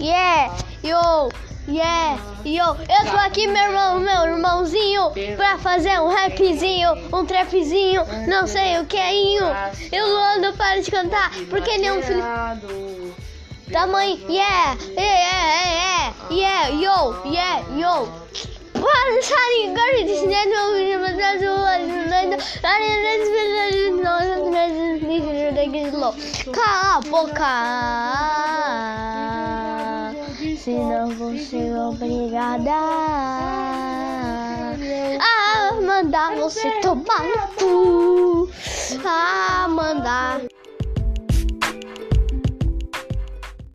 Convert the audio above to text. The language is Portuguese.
Yeah, yo, yeah, yo. Eu tô aqui, meu irmão, meu irmãozinho, pra fazer um rapzinho, um trapzinho, não sei o que é. Eu, Luando, para de cantar, porque ele é um filho. Da mãe, yeah, yeah, yeah, yeah, yo, yeah, yo. Para, Sari, Gary, Disney, de filho, meu Deus, meu Deus, meu Deus, meu Deus, meu Deus, meu Deus, meu Deus, meu Deus, meu Deus, meu Deus, meu senão vou ser obrigada a mandar você tomar no cu. A mandar.